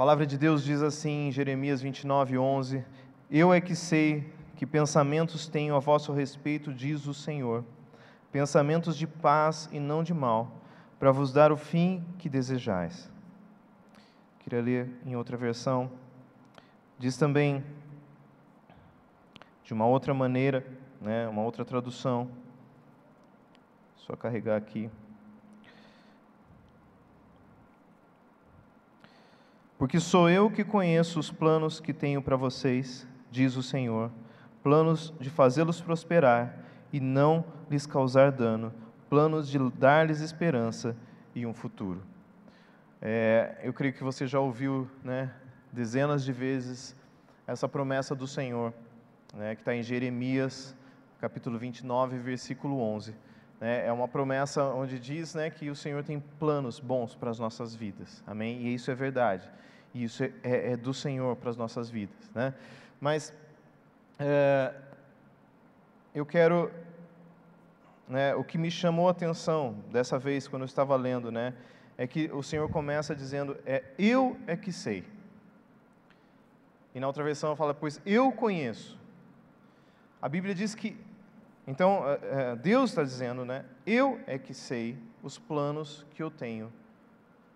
palavra de Deus diz assim em Jeremias 29, 11: Eu é que sei que pensamentos tenho a vosso respeito, diz o Senhor, pensamentos de paz e não de mal, para vos dar o fim que desejais. Queria ler em outra versão. Diz também, de uma outra maneira, né, uma outra tradução. Só carregar aqui. Porque sou eu que conheço os planos que tenho para vocês, diz o Senhor, planos de fazê-los prosperar e não lhes causar dano, planos de dar-lhes esperança e um futuro. É, eu creio que você já ouviu né, dezenas de vezes essa promessa do Senhor, né, que está em Jeremias, capítulo 29, versículo 11. Né, é uma promessa onde diz né, que o Senhor tem planos bons para as nossas vidas, amém? E isso é verdade, e isso é, é, é do Senhor para as nossas vidas. Né? Mas é, eu quero né, o que me chamou a atenção dessa vez, quando eu estava lendo, né, é que o Senhor começa dizendo: é, Eu é que sei. E na outra versão fala: Pois eu conheço. A Bíblia diz que. Então, é, é, Deus está dizendo, né? Eu é que sei os planos que eu tenho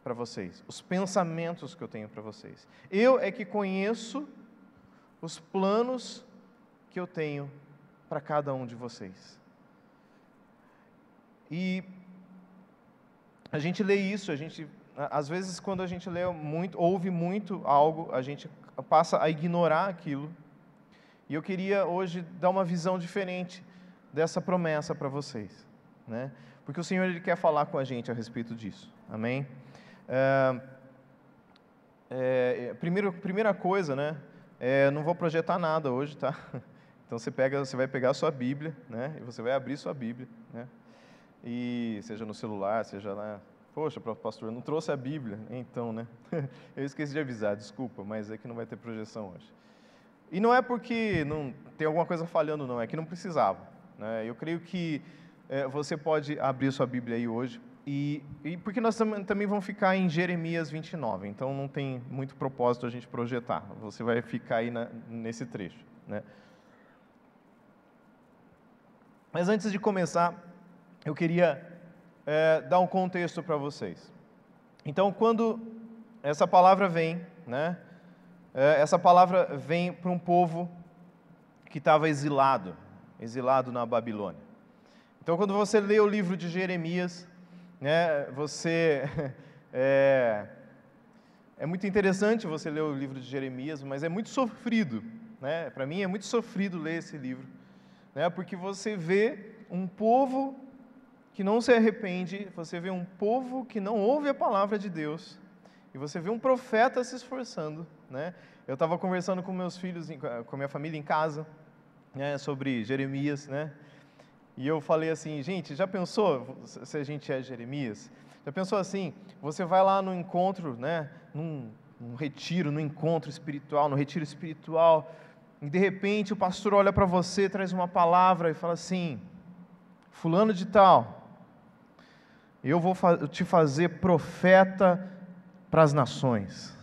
para vocês, os pensamentos que eu tenho para vocês. Eu é que conheço os planos que eu tenho para cada um de vocês. E a gente lê isso, a gente às vezes quando a gente lê muito, ouve muito algo, a gente passa a ignorar aquilo. E eu queria hoje dar uma visão diferente dessa promessa para vocês, né? Porque o Senhor ele quer falar com a gente a respeito disso. Amém? É, é, primeiro, primeira coisa, né? É, não vou projetar nada hoje, tá? Então você pega, você vai pegar a sua Bíblia, né? E você vai abrir sua Bíblia, né? e seja no celular, seja lá. Poxa, pastor, não trouxe a Bíblia. Então, né? Eu esqueci de avisar, desculpa, mas é que não vai ter projeção hoje. E não é porque não tem alguma coisa falhando, não, é que não precisava. Né? Eu creio que é, você pode abrir sua Bíblia aí hoje, e, e porque nós tam, também vamos ficar em Jeremias 29, então não tem muito propósito a gente projetar. Você vai ficar aí na, nesse trecho. Né? Mas antes de começar, eu queria é, dar um contexto para vocês. Então, quando essa palavra vem, né, é, essa palavra vem para um povo que estava exilado, exilado na Babilônia. Então, quando você lê o livro de Jeremias, né, você é, é muito interessante você ler o livro de Jeremias, mas é muito sofrido, né? Para mim é muito sofrido ler esse livro, né? Porque você vê um povo que não se arrepende, você vê um povo que não ouve a palavra de Deus, e você vê um profeta se esforçando. Né? Eu estava conversando com meus filhos, com a minha família em casa, né, sobre Jeremias, né? E eu falei assim, gente, já pensou se a gente é Jeremias? Já pensou assim, você vai lá no encontro, né, num, num retiro, no encontro espiritual, no retiro espiritual, e de repente o pastor olha para você, traz uma palavra e fala assim, fulano de tal, eu vou te fazer profeta para as nações.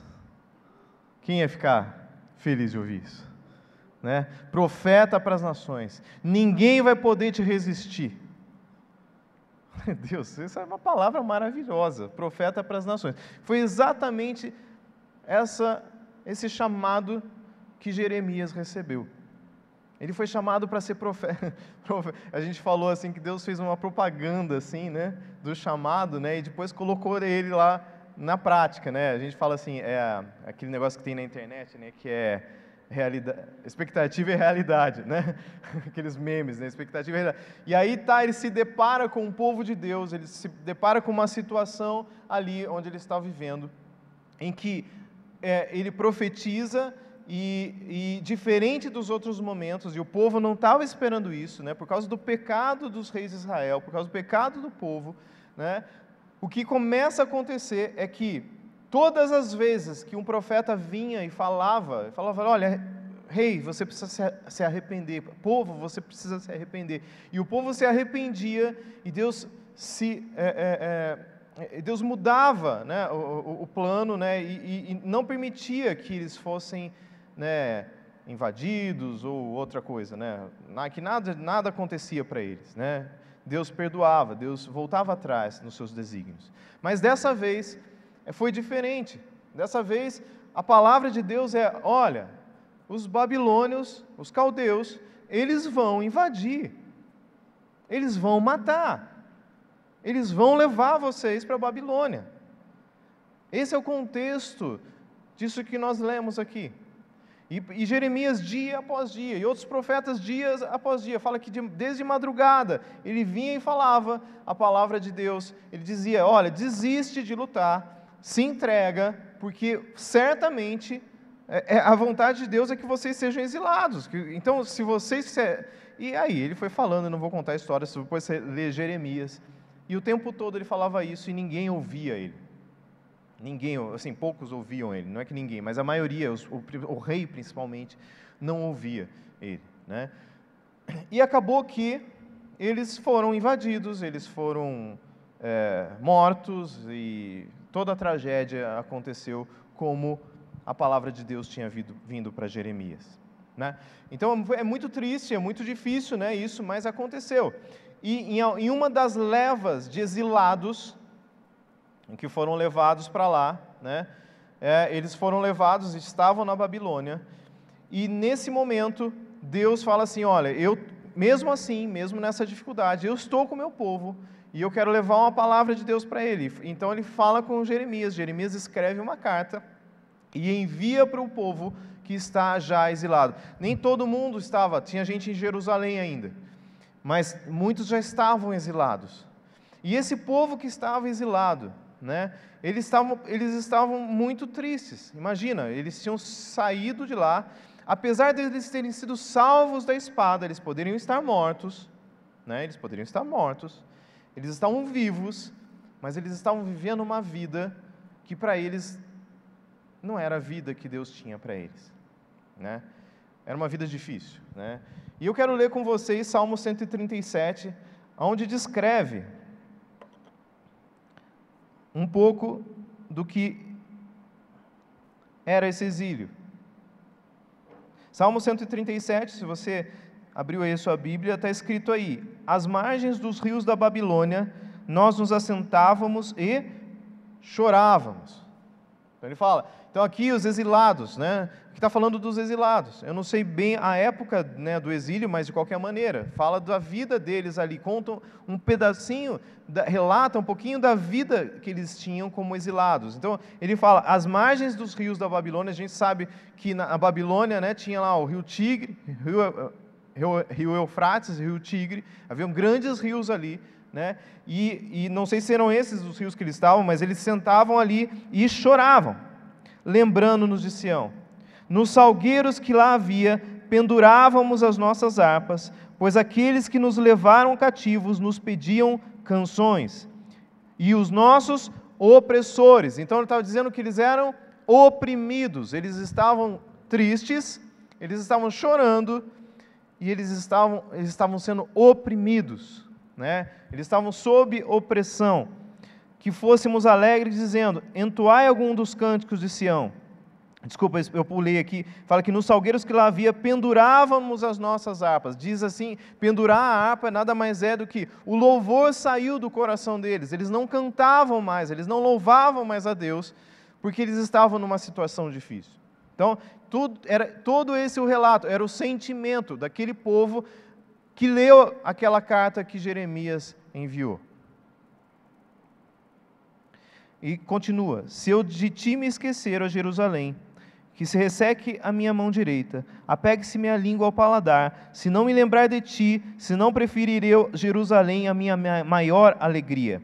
Quem ia ficar feliz de ouvir isso? Né? Profeta para as nações. Ninguém vai poder te resistir. Deus, essa é uma palavra maravilhosa. Profeta para as nações. Foi exatamente essa, esse chamado que Jeremias recebeu. Ele foi chamado para ser profeta. A gente falou assim que Deus fez uma propaganda assim, né, do chamado, né, e depois colocou ele lá na prática, né? A gente fala assim, é aquele negócio que tem na internet, né, que é realidade, expectativa e realidade, né? Aqueles memes, né? Expectativa e realidade. E aí tá, ele se depara com o povo de Deus, ele se depara com uma situação ali onde ele está vivendo, em que é, ele profetiza e, e, diferente dos outros momentos, e o povo não estava esperando isso, né, por causa do pecado dos reis de Israel, por causa do pecado do povo, né, o que começa a acontecer é que todas as vezes que um profeta vinha e falava, falava, olha, rei, você precisa se arrepender, povo, você precisa se arrepender, e o povo se arrependia, e Deus se é, é, Deus mudava né, o, o, o plano né, e, e, não permitia que eles fossem né, invadidos ou outra coisa, né, que nada, nada acontecia para eles. Né? Deus perdoava, Deus voltava atrás nos seus desígnios. Mas dessa vez foi diferente. Dessa vez a palavra de Deus é: olha, os babilônios, os caldeus, eles vão invadir, eles vão matar. Eles vão levar vocês para a Babilônia. Esse é o contexto disso que nós lemos aqui. E, e, Jeremias, dia após dia, e outros profetas, dias após dia, fala que de, desde madrugada ele vinha e falava a palavra de Deus. Ele dizia: Olha, desiste de lutar, se entrega, porque certamente é, é, a vontade de Deus é que vocês sejam exilados. Então, se vocês. E aí, ele foi falando, não vou contar a história, depois você lê Jeremias. E o tempo todo ele falava isso e ninguém ouvia ele. Ninguém, assim, poucos ouviam ele, não é que ninguém, mas a maioria, os, o, o, rei principalmente, não ouvia ele. Né? E acabou que eles foram invadidos, eles foram é, mortos e toda a tragédia aconteceu como a palavra de Deus tinha vindo, vindo para Jeremias. Né? Então é muito triste, é muito difícil né, isso, mas aconteceu. E em uma das levas de exilados, em que foram levados para lá, né, é, eles foram levados, estavam na Babilônia, e nesse momento Deus fala assim: olha, eu, mesmo assim, mesmo nessa dificuldade, eu estou com o meu povo e eu quero levar uma palavra de Deus para ele. Então ele fala com Jeremias. Jeremias escreve uma carta e envia para o povo que está já exilado. Nem todo mundo estava, tinha gente em Jerusalém ainda mas muitos já estavam exilados. E esse povo que estava exilado, né, eles, estavam, eles estavam muito tristes. Imagina, eles tinham saído de lá, apesar de eles terem sido salvos da espada, eles poderiam estar mortos, né, eles poderiam estar mortos, eles estavam vivos, mas eles estavam vivendo uma vida que para eles não era a vida que Deus tinha para eles. Né? Era uma vida difícil. Né? E eu quero ler com vocês Salmo 137, onde descreve um pouco do que era esse exílio. Salmo 137, se você abriu aí a sua Bíblia, está escrito aí: Às margens dos rios da Babilônia, nós nos assentávamos e chorávamos. Então ele fala: então, aqui os exilados, né? Aqui está falando dos exilados. Eu não sei bem a época né, do exílio, mas de qualquer maneira, fala da vida deles ali, conta um pedacinho, da, relata um pouquinho da vida que eles tinham como exilados. Então, ele fala, as margens dos rios da Babilônia, a gente sabe que na Babilônia né, tinha lá o rio Tigre, rio, rio, Eufrates, rio Tigre, haviam grandes rios ali, né? E, e não sei se eram esses os rios que eles estavam, mas eles sentavam ali e choravam lembrando-nos de Sião. Nos salgueiros que lá havia, pendurávamos as nossas harpas, pois aqueles que nos levaram cativos nos pediam canções. E os nossos opressores, então ele estava dizendo que eles eram oprimidos, eles estavam tristes, eles estavam chorando e eles estavam, eles estavam sendo oprimidos, né? eles estavam sob opressão que fôssemos alegres, dizendo: Entoai algum dos cânticos de Sião. Desculpa, eu pulei aqui. Fala que nos salgueiros que lá havia, pendurávamos as nossas harpas. Diz assim: pendurar a harpa nada mais é do que o louvor saiu do coração deles. Eles não cantavam mais, eles não louvavam mais a Deus, porque eles estavam numa situação difícil. Então, tudo, era, todo esse o relato, era o sentimento daquele povo que leu aquela carta que Jeremias enviou. E continua: Se eu de ti me esquecer, ó Jerusalém, que se resseque a minha mão direita, apegue-se minha língua ao paladar, se não me lembrar de ti, se não preferir eu Jerusalém a minha maior alegria.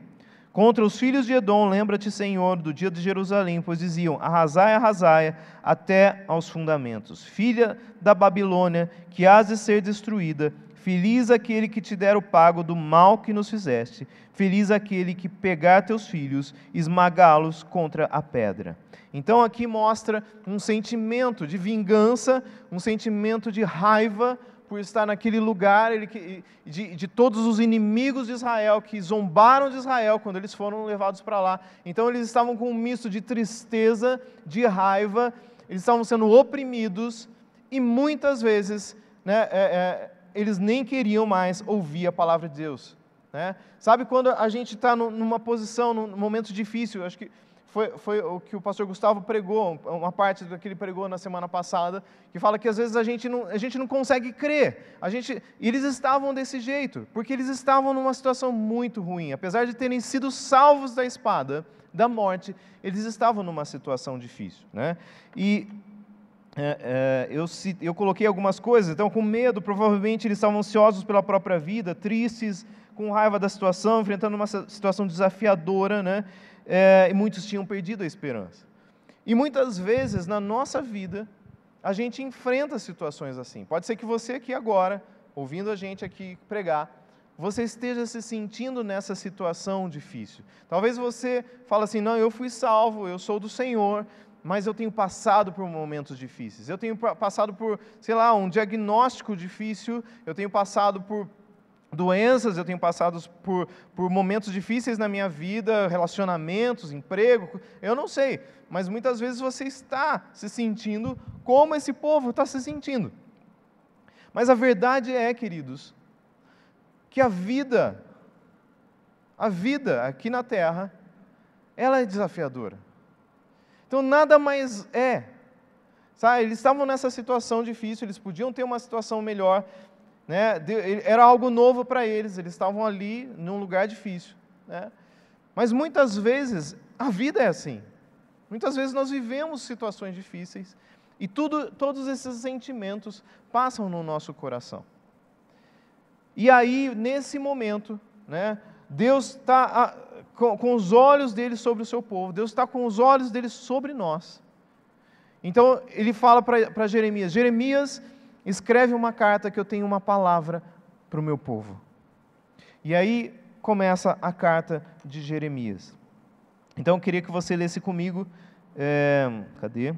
Contra os filhos de Edom, lembra-te, Senhor, do dia de Jerusalém, pois diziam: Arrasai, arrasai, até aos fundamentos. Filha da Babilônia, que has de ser destruída, Feliz aquele que te der o pago do mal que nos fizeste. Feliz aquele que pegar teus filhos, esmagá-los contra a pedra. Então aqui mostra um sentimento de vingança, um sentimento de raiva por estar naquele lugar, ele, de, de todos os inimigos de Israel que zombaram de Israel quando eles foram levados para lá. Então eles estavam com um misto de tristeza, de raiva, eles estavam sendo oprimidos e muitas vezes né, é, é, eles nem queriam mais ouvir a palavra de Deus. Né? Sabe quando a gente está numa posição, num momento difícil, acho que foi, foi o que o pastor Gustavo pregou, uma parte do que ele pregou na semana passada, que fala que às vezes a gente não, a gente não consegue crer. A gente, eles estavam desse jeito, porque eles estavam numa situação muito ruim. Apesar de terem sido salvos da espada, da morte, eles estavam numa situação difícil. Né? E é, é, eu, eu coloquei algumas coisas, então, com medo, provavelmente eles estavam ansiosos pela própria vida, tristes, com raiva da situação, enfrentando uma situação desafiadora, né? é, e muitos tinham perdido a esperança. E muitas vezes na nossa vida, a gente enfrenta situações assim. Pode ser que você aqui agora, ouvindo a gente aqui pregar, você esteja se sentindo nessa situação difícil. Talvez você fale assim: não, eu fui salvo, eu sou do Senhor, mas eu tenho passado por momentos difíceis. Eu tenho passado por, sei lá, um diagnóstico difícil, eu tenho passado por doenças, eu tenho passado por, por momentos difíceis na minha vida, relacionamentos, emprego, eu não sei, mas muitas vezes você está se sentindo como esse povo está se sentindo. Mas a verdade é, queridos, que a vida, a vida aqui na terra, ela é desafiadora. Então nada mais é. Sabe, eles estavam nessa situação difícil, eles podiam ter uma situação melhor, né? Era algo novo para eles, eles estavam ali num lugar difícil. Né? Mas muitas vezes a vida é assim. Muitas vezes nós vivemos situações difíceis e tudo, todos esses sentimentos passam no nosso coração. E aí, nesse momento, né, Deus está com, com, os olhos dele sobre o seu povo, Deus está com os olhos dele sobre nós. Então, ele fala para Jeremias: Jeremias, escreve uma carta que eu tenho uma palavra para o meu povo. E aí começa a carta de Jeremias. Então eu queria que você lesse comigo. É, cadê?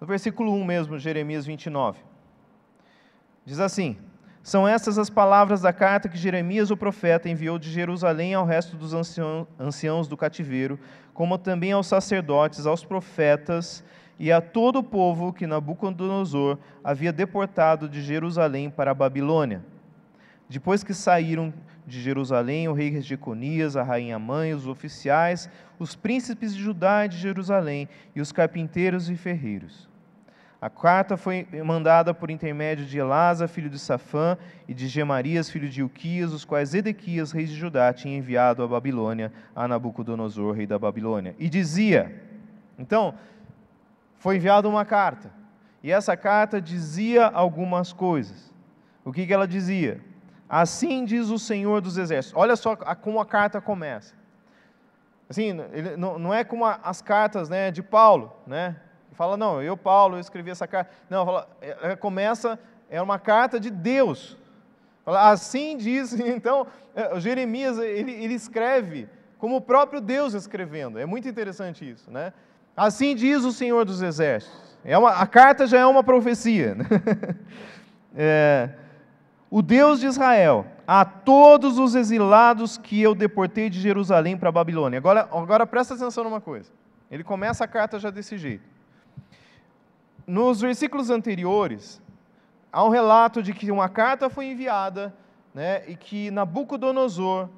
No versículo 1 mesmo, Jeremias 29. Diz assim: São estas as palavras da carta que Jeremias, o profeta, enviou de Jerusalém ao resto dos anciãos do cativeiro, como também aos sacerdotes, aos profetas e a todo o povo que Nabucodonosor havia deportado de Jerusalém para a Babilônia. Depois que saíram de Jerusalém o rei Jeconias, a rainha mãe, os oficiais, os príncipes de Judá e de Jerusalém e os carpinteiros e ferreiros. A carta foi mandada por intermédio de Elasa, filho de Safã, e de Gemarias, filho de Ilquias, os quais Edequias, rei de Judá, tinha enviado à Babilônia, a Nabucodonosor, rei da Babilônia. E dizia: Então, foi enviada uma carta, e essa carta dizia algumas coisas. O que, que ela dizia? Assim diz o Senhor dos Exércitos. Olha só como a carta começa. Assim, não é como as cartas né, de Paulo, né? Fala, não, eu, Paulo, eu escrevi essa carta. Não, fala, é, é, começa, é uma carta de Deus. Fala, assim diz, então, é, Jeremias, ele, ele escreve como o próprio Deus escrevendo. É muito interessante isso, né? Assim diz o Senhor dos Exércitos. É uma, a carta já é uma profecia. Né? é, o Deus de Israel, a todos os exilados que eu deportei de Jerusalém para a Babilônia. Agora, agora presta atenção numa coisa. Ele começa a carta já desse jeito. Nos versículos anteriores, há um relato de que uma carta foi enviada né, e que Nabucodonosor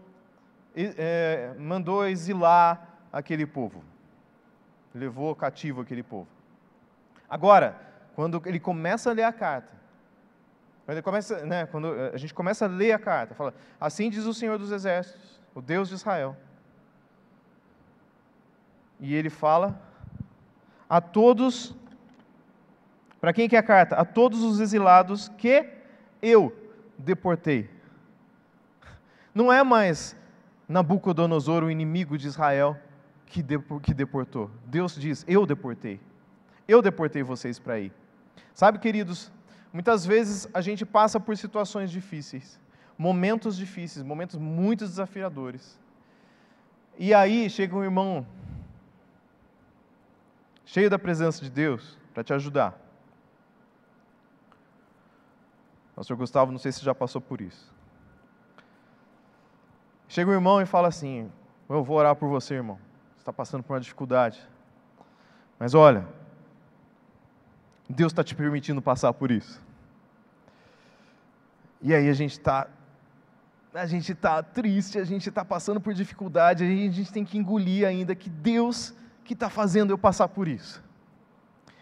é, mandou exilar aquele povo, levou cativo aquele povo. Agora, quando ele começa a ler a carta, quando, começa, né, quando a gente começa a ler a carta, fala: Assim diz o Senhor dos Exércitos, o Deus de Israel. E ele fala a todos para quem que é a carta? A todos os exilados que eu deportei. Não é mais Nabucodonosor, o inimigo de Israel, que, que deportou. Deus diz: Eu deportei. Eu deportei vocês para aí. Sabe, queridos, muitas vezes a gente passa por situações difíceis, momentos difíceis, momentos muito desafiadores. E aí chega um irmão cheio da presença de Deus, para te ajudar. Pastor Gustavo, não sei se já passou por isso. Chega o irmão e fala assim: Eu vou orar por você, irmão. Você está passando por uma dificuldade. Mas olha, Deus está te permitindo passar por isso. E aí a gente está a gente está triste, a gente está passando por dificuldade, a gente tem que engolir ainda que Deus que está fazendo eu passar por isso.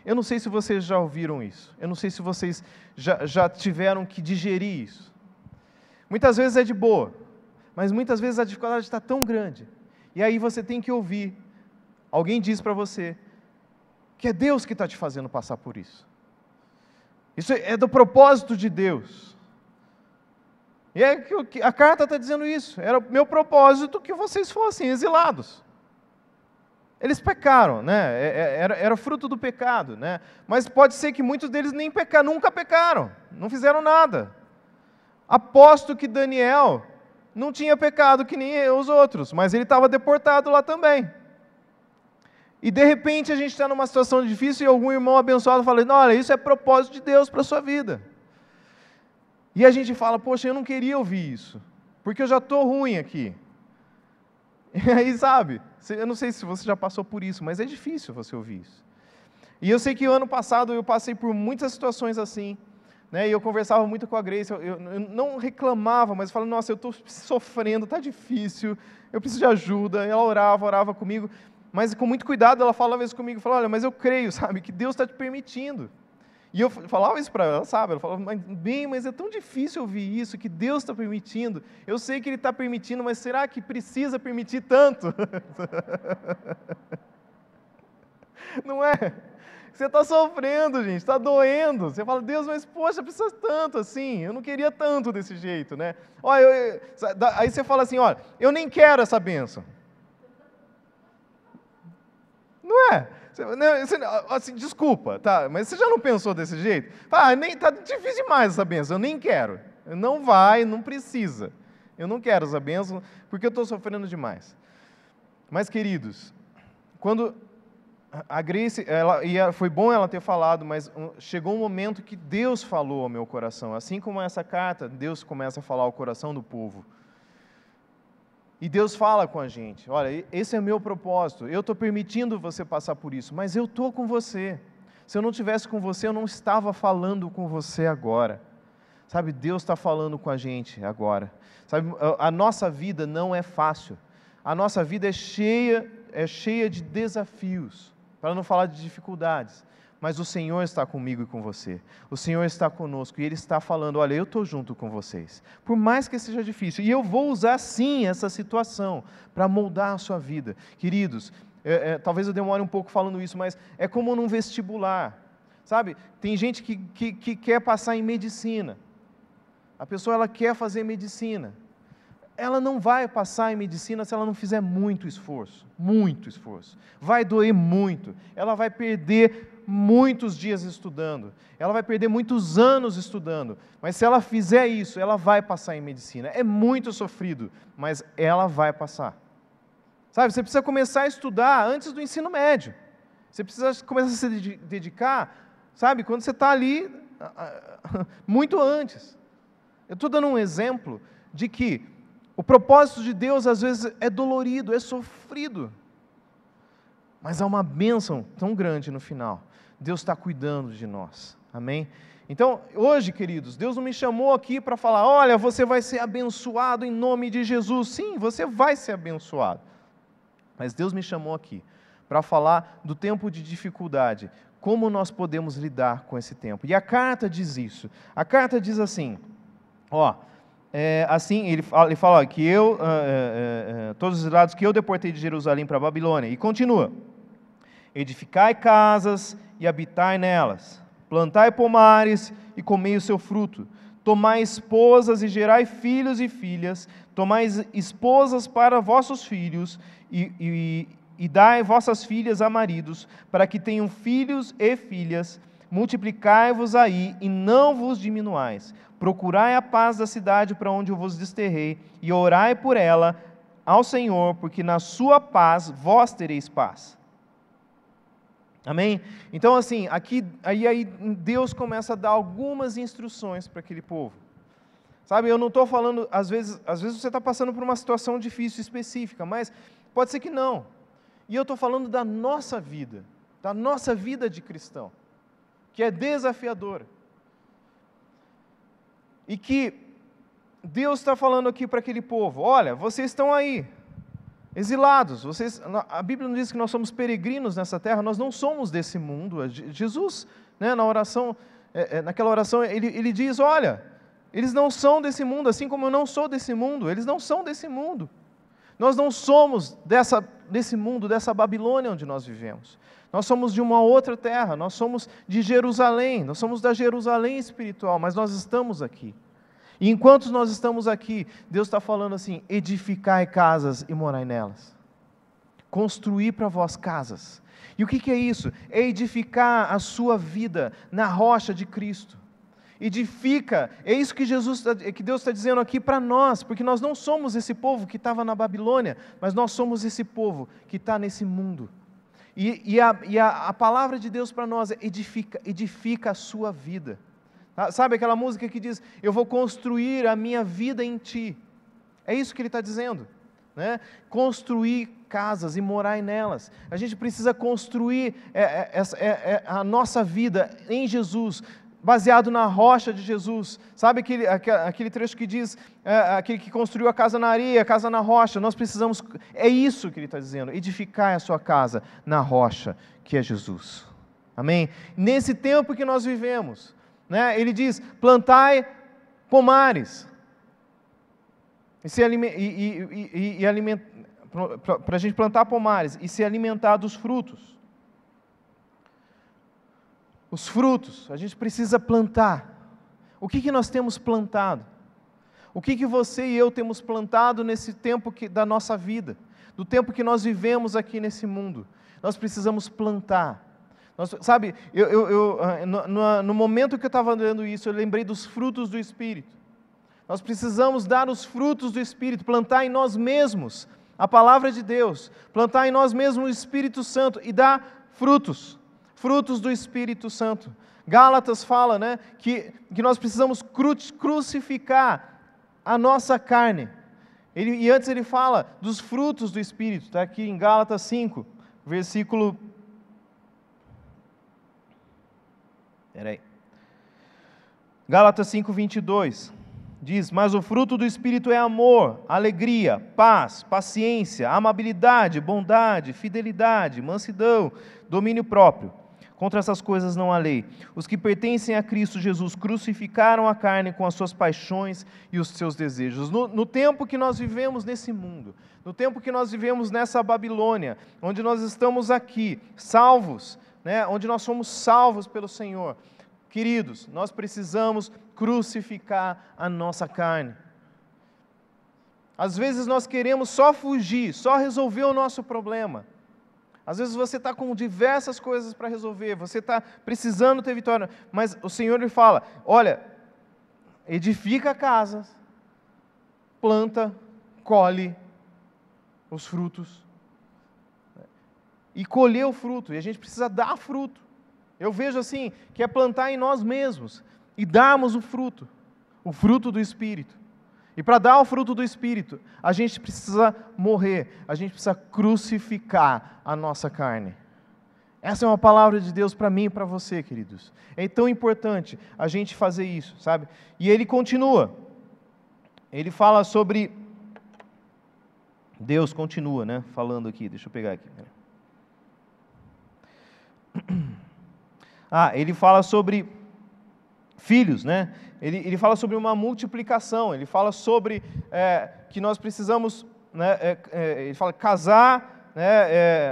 Eu não sei se vocês já ouviram isso, eu não sei se vocês já, já tiveram que digerir isso. Muitas vezes é de boa, mas muitas vezes a dificuldade está tão grande, e aí você tem que ouvir. Alguém diz para você que é Deus que está te fazendo passar por isso. Isso é do propósito de Deus. E é que a carta está dizendo isso. Era o meu propósito que vocês fossem exilados. Eles pecaram, né? É, é, era, era, fruto do pecado, né? Mas pode ser que muitos deles nem pecaram, nunca pecaram, não fizeram nada. Aposto que Daniel não tinha pecado que nem os outros, mas ele estava deportado lá também. E de repente a gente está numa situação difícil e algum irmão abençoado fala: Olha, isso é propósito de Deus para a sua vida. E a gente fala, poxa, eu não queria ouvir isso, porque eu já estou ruim aqui. E aí, sabe, eu não sei se você já passou por isso, mas é difícil você ouvir isso. E eu sei que o ano passado eu passei por muitas situações assim, né, e eu conversava muito com a Grace, eu, eu, eu não reclamava, mas falava, nossa, eu estou sofrendo, está difícil, eu preciso de ajuda. Ela orava, orava comigo, mas com muito cuidado ela falava isso comigo, falava, olha, mas eu creio, sabe, que Deus está te permitindo. E eu falava isso para ela, sabe? Ela falava, bem, mas é tão difícil ouvir isso, que Deus está permitindo. Eu sei que Ele está permitindo, mas será que precisa permitir tanto? Não é? Você está sofrendo, gente, está doendo. Você fala, Deus, mas poxa, precisa tanto assim. Eu não queria tanto desse jeito, né? Olha, eu, aí você fala assim, olha, eu nem quero essa benção. Não é? Você, assim, desculpa, tá? Mas você já não pensou desse jeito? Ah, nem tá difícil demais essa benção, eu nem quero. Não vai, não precisa. Eu não quero essa benção porque eu estou sofrendo demais. Mas, queridos, quando a Grace, ela, e foi bom ela ter falado, mas chegou um momento que Deus falou ao meu coração. Assim como essa carta, Deus começa a falar ao coração do povo. E Deus fala com a gente: olha, esse é meu propósito, eu estou permitindo você passar por isso, mas eu estou com você. Se eu não tivesse com você, eu não estava falando com você agora. Sabe, Deus está falando com a gente agora. Sabe, a nossa vida não é fácil. A nossa vida é cheia, é cheia de desafios, para não falar de dificuldades mas o Senhor está comigo e com você. O Senhor está conosco e Ele está falando: olha, eu estou junto com vocês. Por mais que seja difícil, e eu vou usar sim essa situação para moldar a sua vida. Queridos, é, é, talvez eu demore um pouco falando isso, mas é como num vestibular. Sabe, tem gente que, que, que quer passar em medicina. A pessoa ela quer fazer medicina. Ela não vai passar em medicina se ela não fizer muito esforço, muito esforço. Vai doer muito. Ela vai perder muitos dias estudando, ela vai perder muitos anos estudando, mas se ela fizer isso, ela vai passar em medicina. É muito sofrido, mas ela vai passar. Sabe, você precisa começar a estudar antes do ensino médio. Você precisa começar a se dedicar, sabe, quando você está ali, muito antes. Eu estou dando um exemplo de que o propósito de Deus às vezes é dolorido, é sofrido, mas há uma bênção tão grande no final. Deus está cuidando de nós. Amém? Então, hoje, queridos, Deus não me chamou aqui para falar: olha, você vai ser abençoado em nome de Jesus. Sim, você vai ser abençoado. Mas Deus me chamou aqui para falar do tempo de dificuldade, como nós podemos lidar com esse tempo. E a carta diz isso. A carta diz assim: ó, é, assim, ele fala, ele fala que eu, é, é, todos os lados que eu deportei de Jerusalém para Babilônia. E continua: edificai casas e habitai nelas. Plantai pomares e comei o seu fruto. Tomai esposas e gerai filhos e filhas. Tomai esposas para vossos filhos e, e, e dai vossas filhas a maridos, para que tenham filhos e filhas. Multiplicai-vos aí e não vos diminuais. Procurai a paz da cidade para onde eu vos desterrei e orai por ela ao Senhor, porque na sua paz vós tereis paz. Amém? Então, assim, aqui, aí, aí Deus começa a dar algumas instruções para aquele povo. Sabe, eu não estou falando, às vezes, às vezes você está passando por uma situação difícil, específica, mas pode ser que não. E eu estou falando da nossa vida, da nossa vida de cristão, que é desafiadora. E que Deus está falando aqui para aquele povo: olha, vocês estão aí, exilados. Vocês, a Bíblia não diz que nós somos peregrinos nessa terra, nós não somos desse mundo. Jesus, né, na oração, é, é, naquela oração, ele, ele diz: olha, eles não são desse mundo, assim como eu não sou desse mundo, eles não são desse mundo. Nós não somos dessa, desse mundo, dessa Babilônia onde nós vivemos. Nós somos de uma outra terra, nós somos de Jerusalém, nós somos da Jerusalém espiritual, mas nós estamos aqui. E enquanto nós estamos aqui, Deus está falando assim: edificai casas e morai nelas. Construir para vós casas. E o que, que é isso? É edificar a sua vida na rocha de Cristo. Edifica, é isso que Jesus, tá, que Deus está dizendo aqui para nós, porque nós não somos esse povo que estava na Babilônia, mas nós somos esse povo que está nesse mundo. E, e, a, e a, a palavra de Deus para nós é edifica, edifica a sua vida. Ah, sabe aquela música que diz: Eu vou construir a minha vida em ti? É isso que ele está dizendo. Né? Construir casas e morar nelas. A gente precisa construir é, é, é, a nossa vida em Jesus, baseado na rocha de Jesus. Sabe aquele, aquele trecho que diz: aquele que construiu a casa na areia, a casa na rocha. Nós precisamos. É isso que ele está dizendo: edificar a sua casa na rocha, que é Jesus. Amém? Nesse tempo que nós vivemos, né? Ele diz: plantai pomares. E se e, e, e, para a gente plantar pomares e se alimentar dos frutos. Os frutos, a gente precisa plantar. O que, que nós temos plantado? O que, que você e eu temos plantado nesse tempo que, da nossa vida, do tempo que nós vivemos aqui nesse mundo? Nós precisamos plantar. Nós, sabe, eu, eu, eu ah, no, no, momento que eu estava lendo isso, eu lembrei dos frutos do Espírito. Nós precisamos dar os frutos do Espírito, plantar em nós mesmos a palavra de Deus, plantar em nós mesmos o Espírito Santo e dar frutos, frutos do Espírito Santo. Gálatas fala né, que, que nós precisamos cru, crucificar a nossa carne. Ele, e antes ele fala dos frutos do Espírito, está aqui em Gálatas 5, versículo Peraí. Gálatas 5, 22 diz: Mas o fruto do Espírito é amor, alegria, paz, paciência, amabilidade, bondade, fidelidade, mansidão, domínio próprio. Contra essas coisas não há lei. Os que pertencem a Cristo Jesus crucificaram a carne com as suas paixões e os seus desejos. No, no, tempo que nós vivemos nesse mundo, no tempo que nós vivemos nessa Babilônia, onde nós estamos aqui, salvos, né, onde nós somos salvos pelo Senhor. Queridos, nós precisamos crucificar a nossa carne. Às vezes nós queremos só fugir, só resolver o nosso problema. Às vezes você está com diversas coisas para resolver, você está precisando ter vitória, mas o Senhor lhe fala: olha, edifica casas, planta, colhe os frutos, e colher o fruto, e a gente precisa dar fruto. Eu vejo assim, que é plantar em nós mesmos e darmos o fruto, o fruto do Espírito. E para dar o fruto do Espírito, a gente precisa morrer, a gente precisa crucificar a nossa carne. Essa é uma palavra de Deus para mim e para você, queridos. É tão importante a gente fazer isso, sabe? E ele continua. Ele fala sobre. Deus continua, né? Falando aqui, deixa eu pegar aqui. Ah, ele fala sobre filhos, né? Ele, ele fala sobre uma multiplicação, ele fala sobre é, que nós precisamos, né, é, é, ele fala casar, né,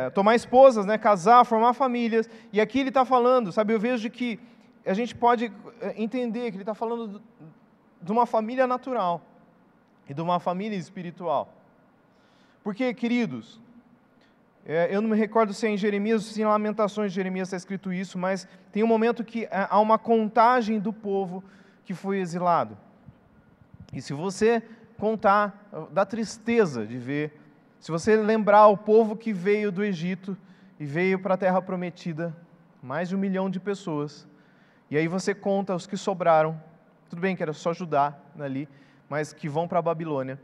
é, tomar esposas, né, casar, formar famílias, e aqui ele está falando, sabe, eu vejo que a gente pode é, entender que ele está falando de uma família natural e de uma família espiritual. Porque, queridos, eu não me recordo se é em Jeremias se em Lamentações de Jeremias está escrito isso, mas tem um momento que é, há uma contagem do povo que foi exilado. E se você contar, dá tristeza de ver, se você lembrar o povo que veio do Egito e veio para a terra prometida, mais de um milhão de pessoas. E aí você conta os que sobraram. Tudo bem que era só Judá ali, mas que vão para a Babilônia.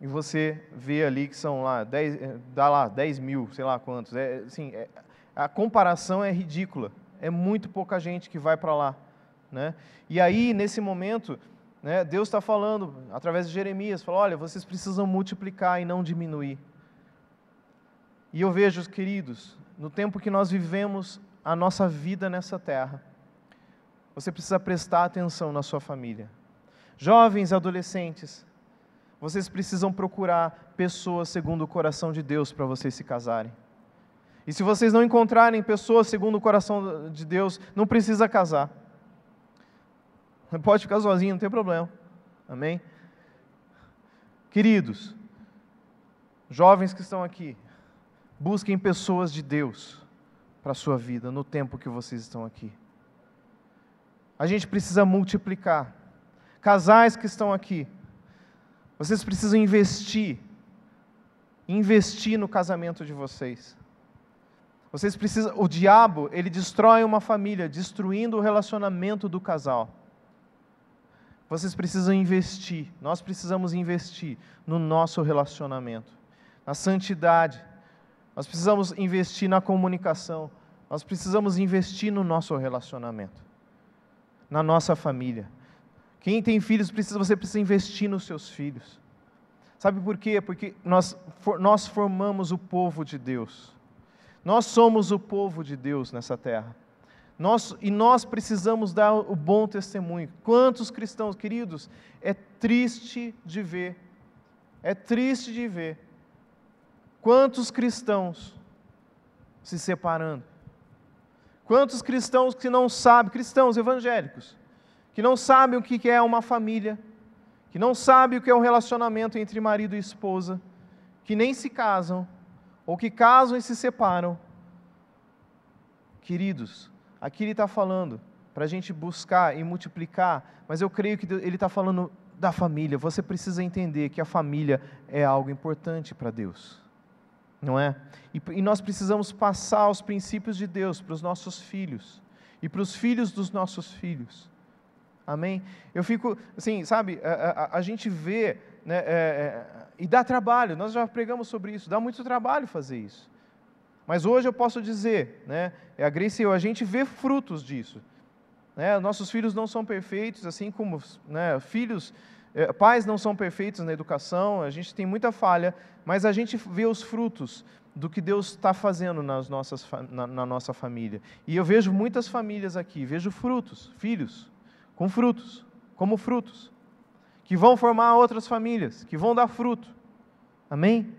E você vê ali que são lá 10, eh, dá lá 10 mil, sei lá quantos. É, assim, é, a comparação é ridícula. É muito pouca gente que vai para lá. Né? E aí, nesse momento, né, Deus está falando, através de Jeremias, fala, olha, vocês precisam multiplicar e não diminuir. E eu vejo, queridos, no tempo que nós vivemos a nossa vida nessa terra, você precisa prestar atenção na sua família. Jovens, adolescentes, vocês precisam procurar pessoas segundo o coração de Deus para vocês se casarem. E se vocês não encontrarem pessoas segundo o coração de Deus, não precisa casar. Pode ficar sozinho, não tem problema. Amém? Queridos, jovens que estão aqui, busquem pessoas de Deus para a sua vida no tempo que vocês estão aqui. A gente precisa multiplicar. Casais que estão aqui, vocês precisam investir, investir no casamento de vocês. Vocês precisam, o diabo, ele destrói uma família, destruindo o relacionamento do casal. Vocês precisam investir, nós precisamos investir no nosso relacionamento, na santidade. Nós precisamos investir na comunicação. Nós precisamos investir no nosso relacionamento, na nossa família. Quem tem filhos, precisa, você precisa investir nos seus filhos. Sabe por quê? Porque nós, nós formamos o povo de Deus. Nós somos o povo de Deus nessa terra. Nós, e nós precisamos dar o bom testemunho. Quantos cristãos, queridos, é triste de ver, é triste de ver quantos cristãos se separando. Quantos cristãos que não sabem, cristãos evangélicos, que não sabem o que é uma família, que não sabem o que é um relacionamento entre marido e esposa, que nem se casam, ou que casam e se separam. Queridos, aqui ele está falando para a gente buscar e multiplicar, mas eu creio que ele está falando da família. Você precisa entender que a família é algo importante para Deus, não é? E, e nós precisamos passar os princípios de Deus para os nossos filhos e para os filhos dos nossos filhos. Amém? Eu fico, assim, sabe, a, a, a gente vê, né, é, é, e dá trabalho, nós já pregamos sobre isso, dá muito trabalho fazer isso. Mas hoje eu posso dizer, né, é a Grace e eu, a gente vê frutos disso. Né, nossos filhos não são perfeitos, assim como né, filhos, é, pais não são perfeitos na educação, a gente tem muita falha, mas a gente vê os frutos do que Deus está fazendo nas nossas, na, na nossa família. E eu vejo muitas famílias aqui, vejo frutos, filhos, com frutos, como frutos, que vão formar outras famílias, que vão dar fruto. Amém?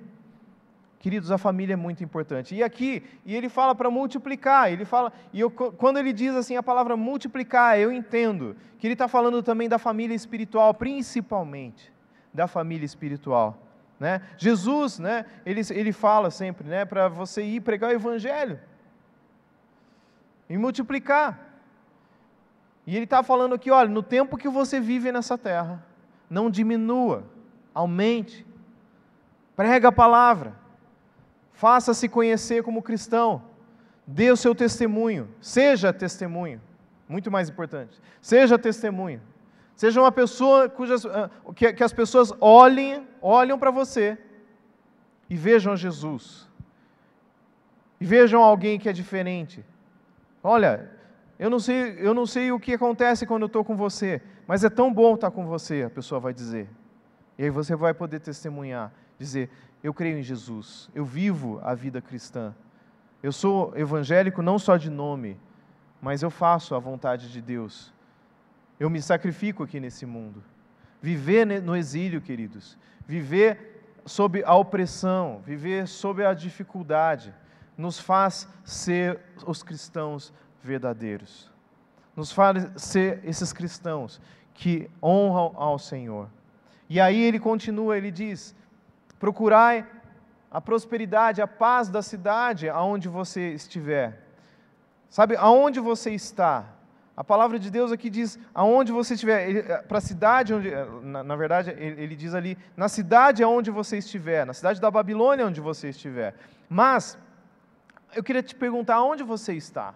Queridos, a família é muito importante. E aqui, e ele fala para multiplicar, ele fala, e eu, quando ele diz assim a palavra multiplicar, eu entendo que ele está falando também da família espiritual, principalmente da família espiritual. Né? Jesus, né, ele, ele fala sempre né, para você ir pregar o evangelho e multiplicar. E ele está falando aqui, olha, no tempo que você vive nessa terra, não diminua, aumente, prega a palavra, faça-se conhecer como cristão, dê o seu testemunho, seja testemunho, muito mais importante, seja testemunho, seja uma pessoa cujas, ah, que, que as pessoas olhem, olham para você e vejam Jesus, e vejam alguém que é diferente. Olha, eu não sei, eu não sei o que acontece quando eu estou com você, mas é tão bom estar com você, a pessoa vai dizer. E aí você vai poder testemunhar, dizer: Eu creio em Jesus, eu vivo a vida cristã. Eu sou evangélico não só de nome, mas eu faço a vontade de Deus. Eu me sacrifico aqui nesse mundo. Viver no exílio, queridos, viver sob a opressão, viver sob a dificuldade, nos faz ser os cristãos verdadeiros. Nos faz ser esses cristãos que honram ao Senhor. E aí ele continua, ele diz: procurai a prosperidade, a paz da cidade aonde você estiver. Sabe, aonde você está? A palavra de Deus aqui diz aonde você estiver, eh, para a cidade onde, eh, na, na verdade, ele, ele, diz ali, na cidade aonde você estiver, na cidade da Babilônia onde você estiver. Mas, eu queria te perguntar, aonde você está?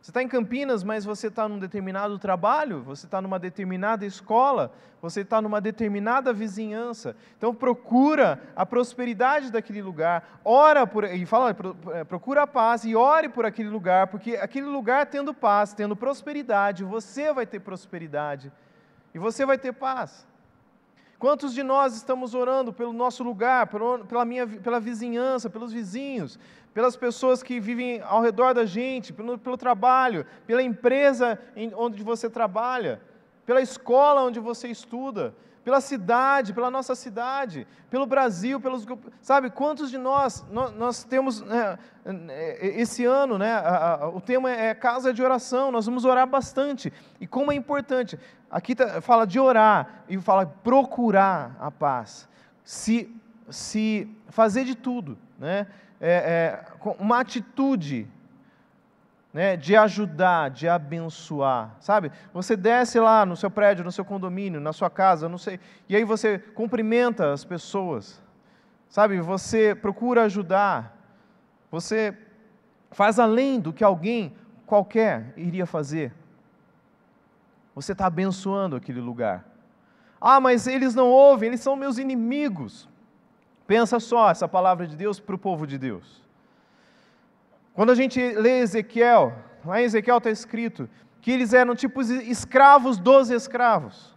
Você está em Campinas, mas você está num determinado trabalho, você está numa determinada escola, você está numa determinada vizinhança. Então procura a prosperidade daquele lugar, ora por e fala, é, procura a paz e ore por aquele lugar, porque aquele lugar tendo paz, tendo prosperidade, você vai ter prosperidade e você vai ter paz. Quantos de nós estamos orando pelo nosso lugar, pela, minha, pela vizinhança, pelos vizinhos, pelas pessoas que vivem ao redor da gente, pelo, pelo trabalho, pela empresa onde você trabalha, pela escola onde você estuda, pela cidade, pela nossa cidade, pelo Brasil, pelos sabe quantos de nós nós, nós temos né, esse ano, né? A, a, o tema é casa de oração. Nós vamos orar bastante e como é importante. Aqui tá, fala de orar e fala procurar a paz, se se fazer de tudo, né? É, é, uma atitude né, de ajudar, de abençoar, sabe? Você desce lá no seu prédio, no seu condomínio, na sua casa, não sei, e aí você cumprimenta as pessoas, sabe? Você procura ajudar, você faz além do que alguém qualquer iria fazer. Você está abençoando aquele lugar. Ah, mas eles não ouvem, eles são meus inimigos. Pensa só essa palavra de Deus para o povo de Deus. Quando a gente lê Ezequiel, lá em Ezequiel está escrito que eles eram tipo escravos dos escravos.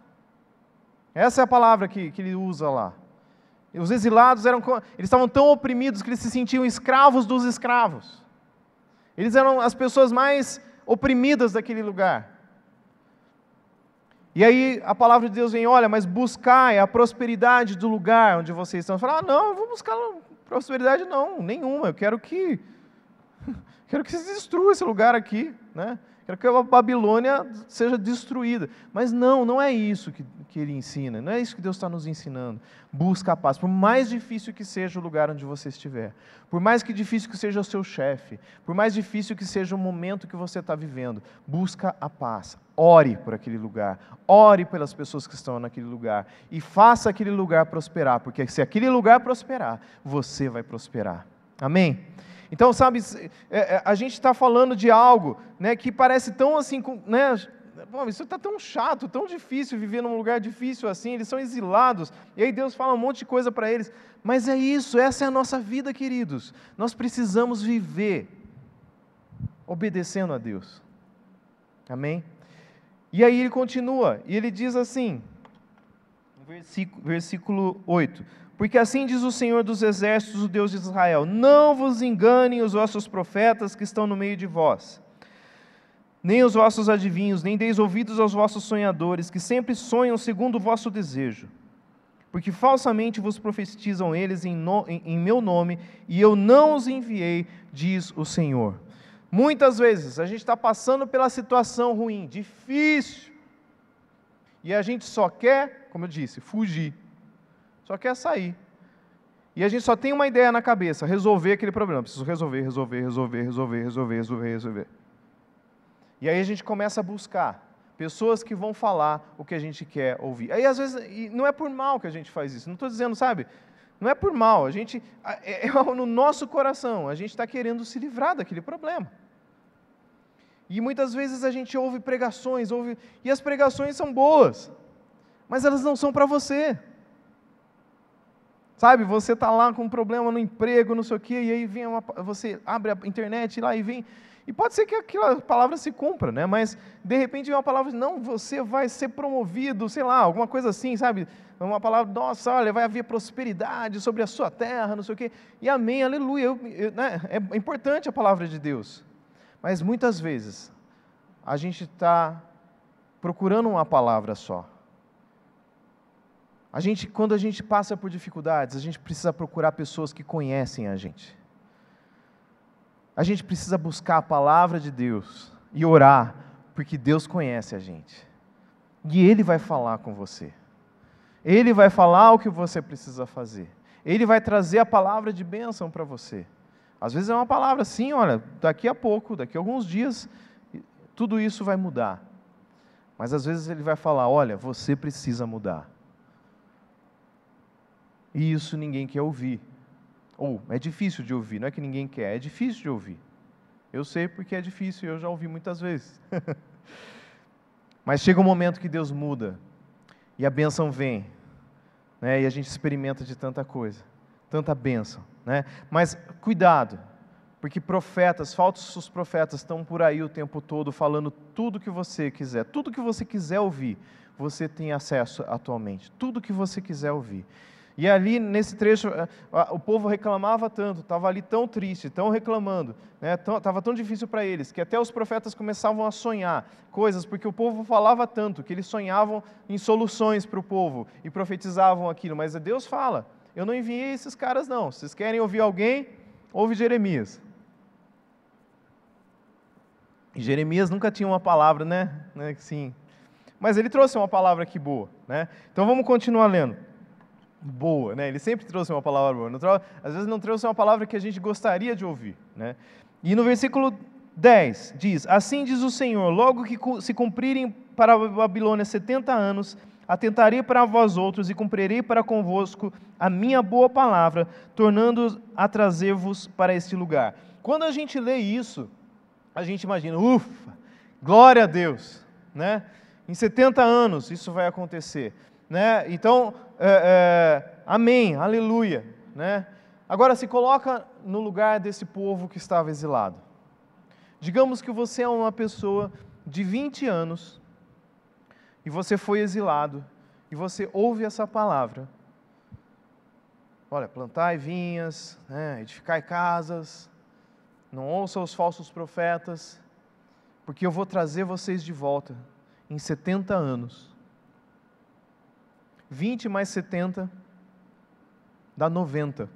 Essa é a palavra que, que ele usa lá. Os exilados eram, eles estavam tão oprimidos que eles se sentiam escravos dos escravos. Eles eram as pessoas mais oprimidas daquele lugar. E aí a palavra de Deus vem, olha, mas buscai a prosperidade do lugar onde vocês estão. Fala, ah, não, eu vou buscar prosperidade não, nenhuma. Eu quero que Quero que se destrua esse lugar aqui, né? Quero que a Babilônia seja destruída. Mas não, não é isso que, que ele ensina, não é isso que Deus está nos ensinando. Busca a paz, por mais difícil que seja o lugar onde você estiver, por mais que difícil que seja o seu chefe, por mais difícil que seja o momento que você está vivendo, busca a paz. Ore por aquele lugar, ore pelas pessoas que estão naquele lugar e faça aquele lugar prosperar, porque se aquele lugar prosperar, você vai prosperar. Amém? Então, sabe, é, é, a gente está falando de algo né, que parece tão assim, né, isso está tão chato, tão difícil viver num lugar difícil assim, eles são exilados, e aí Deus fala um monte de coisa para eles, mas é isso, essa é a nossa vida, queridos. Nós precisamos viver obedecendo a Deus. Amém? E aí ele continua, e ele diz assim, versículo, versículo 8: porque assim diz o Senhor dos Exércitos, o Deus de Israel: Não vos enganem os vossos profetas que estão no meio de vós, nem os vossos adivinhos, nem deis ouvidos aos vossos sonhadores, que sempre sonham segundo o vosso desejo. Porque falsamente vos profetizam eles em, no, em, em meu nome, e eu não os enviei, diz o Senhor. Muitas vezes a gente está passando pela situação ruim, difícil, e a gente só quer, como eu disse, fugir só quer sair. E a gente só tem uma ideia na cabeça, resolver aquele problema. Preciso resolver, resolver, resolver, resolver, resolver, resolver, resolver. E aí a gente começa a buscar pessoas que vão falar o que a gente quer ouvir. Aí às vezes, não é por mal que a gente faz isso, não estou dizendo, sabe? Não é por mal, a gente, é, é no nosso coração, a gente está querendo se livrar daquele problema. E muitas vezes a gente ouve pregações, ouve, e as pregações são boas, mas elas não são para você. Sabe, você está lá com um problema no emprego, não sei o quê, e aí vem uma, você abre a internet lá e vem. E pode ser que aquela palavra se cumpra, né? Mas de repente uma palavra, não, você vai ser promovido, sei lá, alguma coisa assim, sabe? Uma palavra, nossa, olha, vai haver prosperidade sobre a sua terra, não sei o quê. E amém, aleluia. Eu, eu, né? É importante a palavra de Deus. Mas muitas vezes a gente está procurando uma palavra só. A gente, quando a gente passa por dificuldades, a gente precisa procurar pessoas que conhecem a gente. A gente precisa buscar a palavra de Deus e orar, porque Deus conhece a gente. E Ele vai falar com você. Ele vai falar o que você precisa fazer. Ele vai trazer a palavra de bênção para você. Às vezes é uma palavra assim, olha, daqui a pouco, daqui a alguns dias, tudo isso vai mudar. Mas às vezes ele vai falar: olha, você precisa mudar. E isso ninguém quer ouvir. Ou é difícil de ouvir, não é que ninguém quer, é difícil de ouvir. Eu sei porque é difícil, eu já ouvi muitas vezes. Mas chega um momento que Deus muda e a bênção vem, né? e a gente experimenta de tanta coisa, tanta bênção. Né? Mas cuidado, porque profetas, falsos profetas estão por aí o tempo todo falando tudo que você quiser, tudo que você quiser ouvir, você tem acesso atualmente, tudo que você quiser ouvir. E ali, nesse trecho, eh, o povo reclamava tanto, estava ali tão triste, tão reclamando, estava né? tão difícil para eles, que até os profetas começavam a sonhar coisas, porque o povo falava tanto, que eles sonhavam em soluções para o povo e profetizavam aquilo. Mas Deus fala: Eu não enviei esses caras, não. Vocês querem ouvir alguém? Ouve Jeremias. E Jeremias nunca tinha uma palavra, né? né? Sim. Mas ele trouxe uma palavra aqui boa, né? Então vamos continuar lendo boa, né? Ele sempre trouxe uma palavra boa. Às vezes não trouxe uma palavra que a gente gostaria de ouvir, né? E no versículo 10 diz: Assim diz o Senhor: Logo que se cumprirem para a Babilônia 70 anos, atentarei para vós outros e cumprirei para convosco a minha boa palavra, tornando a trazer-vos para este lugar. Quando a gente lê isso, a gente imagina, ufa, glória a Deus, né? Em 70 anos isso vai acontecer. Né? Então, é, é, amém, aleluia. Né? Agora, se coloca no lugar desse povo que estava exilado. Digamos que você é uma pessoa de 20 anos e você foi exilado e você ouve essa palavra. Olha, plantai vinhas, né, edificai casas, não ouça os falsos profetas, porque eu vou trazer vocês de volta em 70 anos. 20 mais 70 dá 90.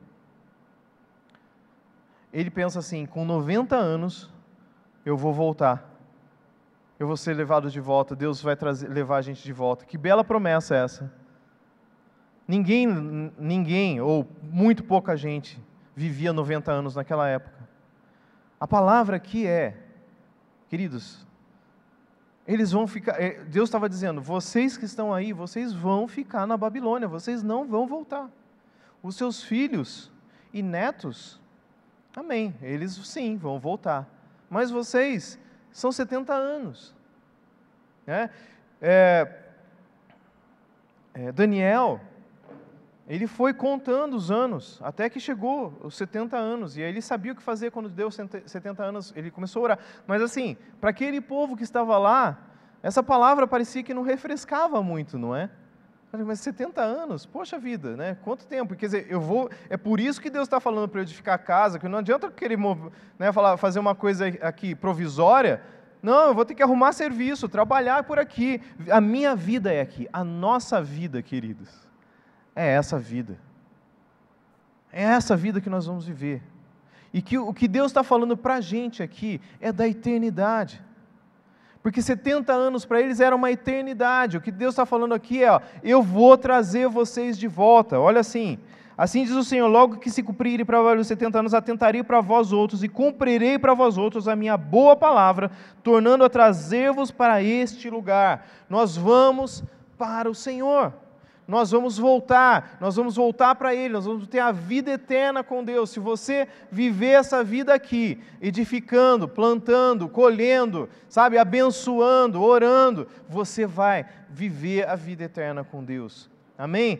Ele pensa assim: com 90 anos eu vou voltar. Eu vou ser levado de volta, Deus vai trazer, levar a gente de volta. Que bela promessa é essa. Ninguém, ninguém, ou muito pouca gente, vivia 90 anos naquela época. A palavra aqui é, queridos, eles vão ficar. Eh, Deus estava dizendo: vocês que estão aí, vocês vão ficar na Babilônia, vocês não vão voltar. Os seus filhos e netos, amém, eles sim vão voltar. Mas vocês são 70 anos. Né? É, é, Daniel, ele foi contando os anos, até que chegou os 70 anos, e aí ele sabia o que fazer quando deu 70 anos, ele começou a orar. Mas assim, para aquele povo que estava lá, essa palavra parecia que não refrescava muito, não é? Mas 70 anos, poxa vida, né? Quanto tempo? Quer dizer, eu vou. É por isso que Deus está falando para eu edificar a casa, que não adianta querer né, falar, fazer uma coisa aqui provisória. Não, eu vou ter que arrumar serviço, trabalhar por aqui. A minha vida é aqui, a nossa vida, queridos é essa vida. É essa vida que nós vamos viver. E que o que Deus está falando para a gente aqui é da eternidade. Porque 70 anos para eles era uma eternidade. O que Deus está falando aqui é: ó, eu vou trazer vocês de volta. Olha assim. Assim diz o Senhor: logo que se cumprirem para os 70 anos, atentarei para vós outros e cumprirei para vós outros a minha boa palavra, tornando a trazer-vos para este lugar. Nós vamos para o Senhor nós vamos voltar, nós vamos voltar para Ele, nós vamos ter a vida eterna com Deus. Se você viver essa vida aqui, edificando, plantando, colhendo, sabe, abençoando, orando, você vai viver a vida eterna com Deus. Amém?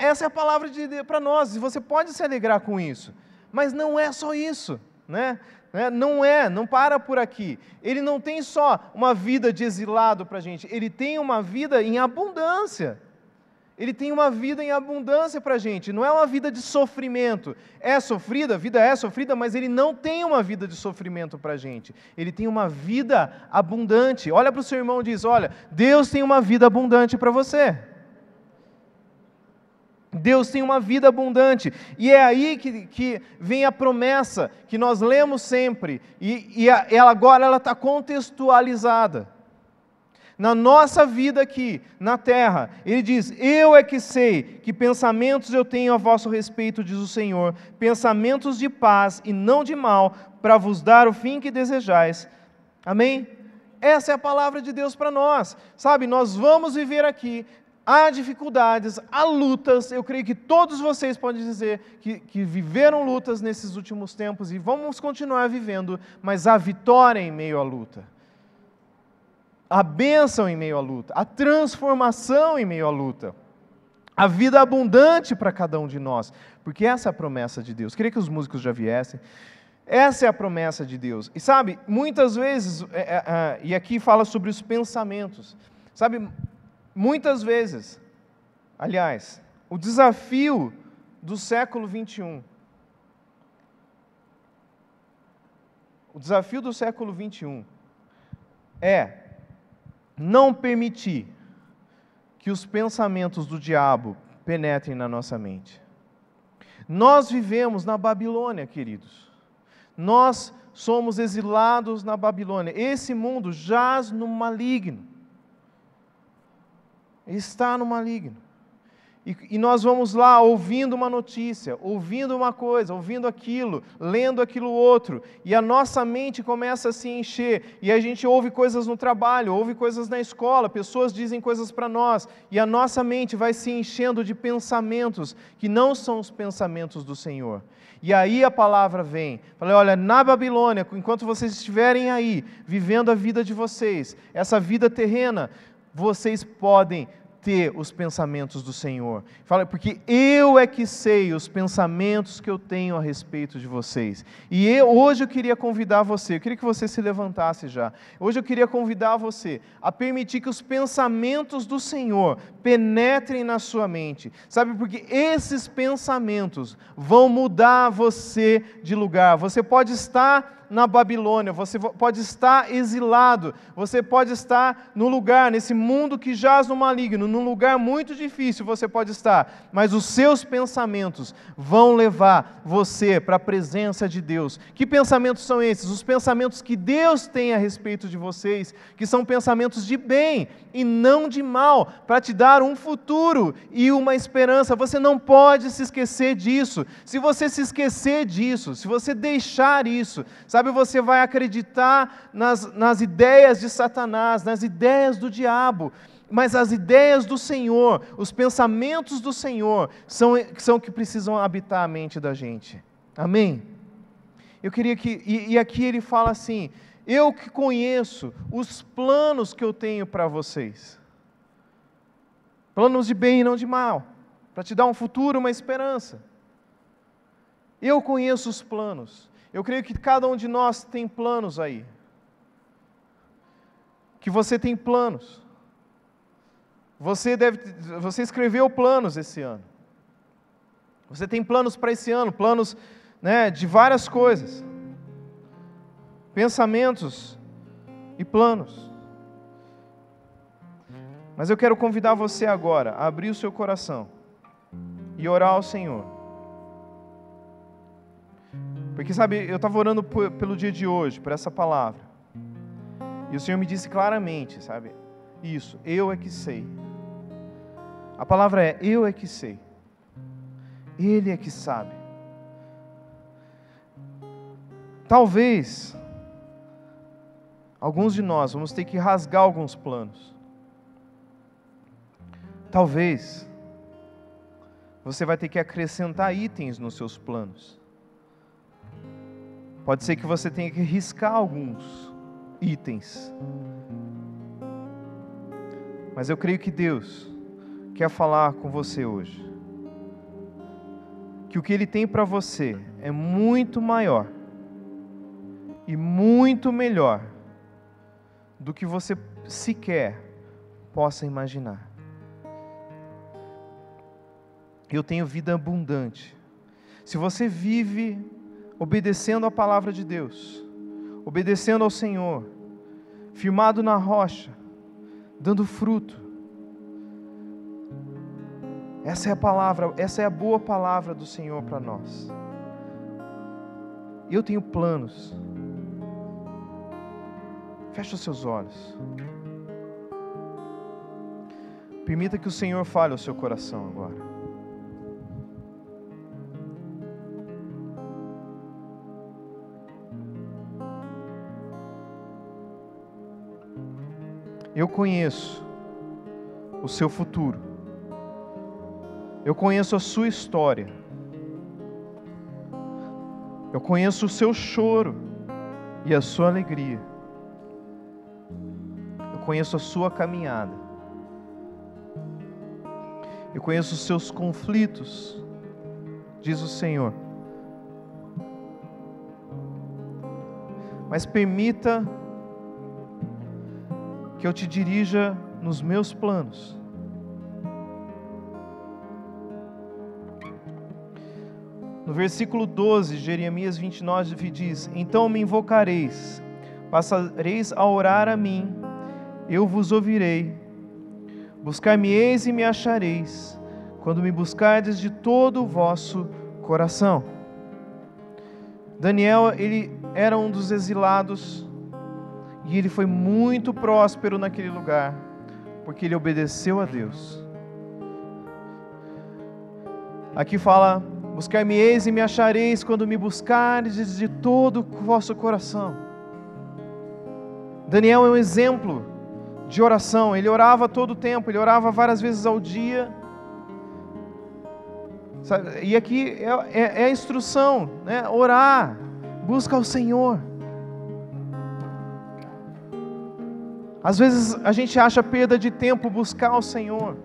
Essa é a palavra de Deus para nós, e você pode se alegrar com isso. Mas não é só isso, né? né? Não é, não para por aqui. Ele não tem só uma vida de exilado para a gente, ele tem uma vida em abundância. Ele tem uma vida em abundância para a gente, não é uma vida de sofrimento. É sofrida, a vida é sofrida, mas ele não tem uma vida de sofrimento para a gente. Ele tem uma vida abundante. Olha para o seu irmão e diz: Olha, Deus tem uma vida abundante para você. Deus tem uma vida abundante. E é aí que, que vem a promessa que nós lemos sempre, e, e a, ela agora ela está contextualizada na nossa vida aqui, na terra. Ele diz: Eu é que sei que pensamentos eu tenho a vosso respeito, diz o Senhor, pensamentos de paz e não de mal, para vos dar o fim que desejais. Amém? Essa é a palavra de Deus para nós. Sabe, nós vamos viver aqui há dificuldades, há lutas. Eu creio que todos vocês podem dizer que, que viveram lutas nesses últimos tempos e vamos continuar vivendo, mas há vitória em meio à luta. A bênção em meio à luta, a transformação em meio à luta, a vida abundante para cada um de nós, porque essa é a promessa de Deus. Queria que os músicos já viessem. Essa é a promessa de Deus. E sabe, muitas vezes, é, é, é, e aqui fala sobre os pensamentos, sabe, muitas vezes, aliás, o desafio do século 21, o desafio do século 21 é não permitir que os pensamentos do diabo penetrem na nossa mente. Nós vivemos na Babilônia, queridos. Nós somos exilados na Babilônia. Esse mundo jaz no maligno. Está no maligno. E, e, nós vamos lá ouvindo uma notícia, ouvindo uma coisa, ouvindo aquilo, lendo aquilo outro, e a nossa mente começa a se encher, e a gente ouve coisas no trabalho, ouve coisas na escola, pessoas dizem coisas para nós, e a nossa mente vai se enchendo de pensamentos que não são os pensamentos do Senhor. E aí a palavra vem. Falei, olha, na Babilônia, enquanto vocês estiverem aí, vivendo a vida de vocês, essa vida terrena, vocês podem ter os pensamentos do Senhor. Fala, porque eu é que sei os pensamentos que eu tenho a respeito de vocês. E eu, hoje eu queria convidar você, eu queria que você se levantasse já. Hoje eu queria convidar você a permitir que os pensamentos do Senhor penetrem na sua mente. Sabe, porque esses pensamentos vão mudar você de lugar. Você pode estar na Babilônia, você pode estar exilado, você pode estar no lugar, nesse mundo que jaz no maligno, num lugar muito difícil você pode estar, mas os seus pensamentos vão levar você para a presença de Deus. Que pensamentos são esses? Os pensamentos que Deus tem a respeito de vocês, que são pensamentos de bem e não de mal, para te dar um futuro e uma esperança. Você não pode se esquecer disso. Se você se esquecer disso, se você deixar isso, Sabe, você vai acreditar nas, nas ideias de Satanás, nas ideias do diabo, mas as ideias do Senhor, os pensamentos do Senhor, são, são que precisam habitar a mente da gente. Amém? Eu queria que. E, e aqui ele fala assim: eu que conheço os planos que eu tenho para vocês. Planos de bem e não de mal, para te dar um futuro, uma esperança. Eu conheço os planos. Eu creio que cada um de nós tem planos aí. Que você tem planos. Você deve, você escreveu planos esse ano. Você tem planos para esse ano, planos né, de várias coisas, pensamentos e planos. Mas eu quero convidar você agora a abrir o seu coração e orar ao Senhor. Porque, sabe, eu estava orando pelo dia de hoje, por essa palavra. E o Senhor me disse claramente, sabe? Isso, eu é que sei. A palavra é: eu é que sei. Ele é que sabe. Talvez, alguns de nós vamos ter que rasgar alguns planos. Talvez, você vai ter que acrescentar itens nos seus planos. Pode ser que você tenha que riscar alguns itens. Mas eu creio que Deus quer falar com você hoje. Que o que Ele tem para você é muito maior e muito melhor do que você sequer possa imaginar. Eu tenho vida abundante. Se você vive obedecendo a palavra de Deus, obedecendo ao Senhor, firmado na rocha, dando fruto. Essa é a palavra, essa é a boa palavra do Senhor para nós. Eu tenho planos. Feche os seus olhos. Permita que o Senhor fale ao seu coração agora. Eu conheço o seu futuro. Eu conheço a sua história. Eu conheço o seu choro e a sua alegria. Eu conheço a sua caminhada. Eu conheço os seus conflitos, diz o Senhor. Mas permita que eu te dirija nos meus planos. No versículo 12, Jeremias 29 diz: Então me invocareis, passareis a orar a mim, eu vos ouvirei. Buscar-me-eis e me achareis, quando me buscardes de todo o vosso coração. Daniel, ele era um dos exilados e ele foi muito próspero naquele lugar, porque ele obedeceu a Deus. Aqui fala Buscar-me-eis e me achareis quando me buscardes de todo o vosso coração. Daniel é um exemplo de oração. Ele orava todo o tempo, ele orava várias vezes ao dia. E aqui é, é, é a instrução, né? Orar, busca o Senhor. Às vezes a gente acha perda de tempo buscar o Senhor.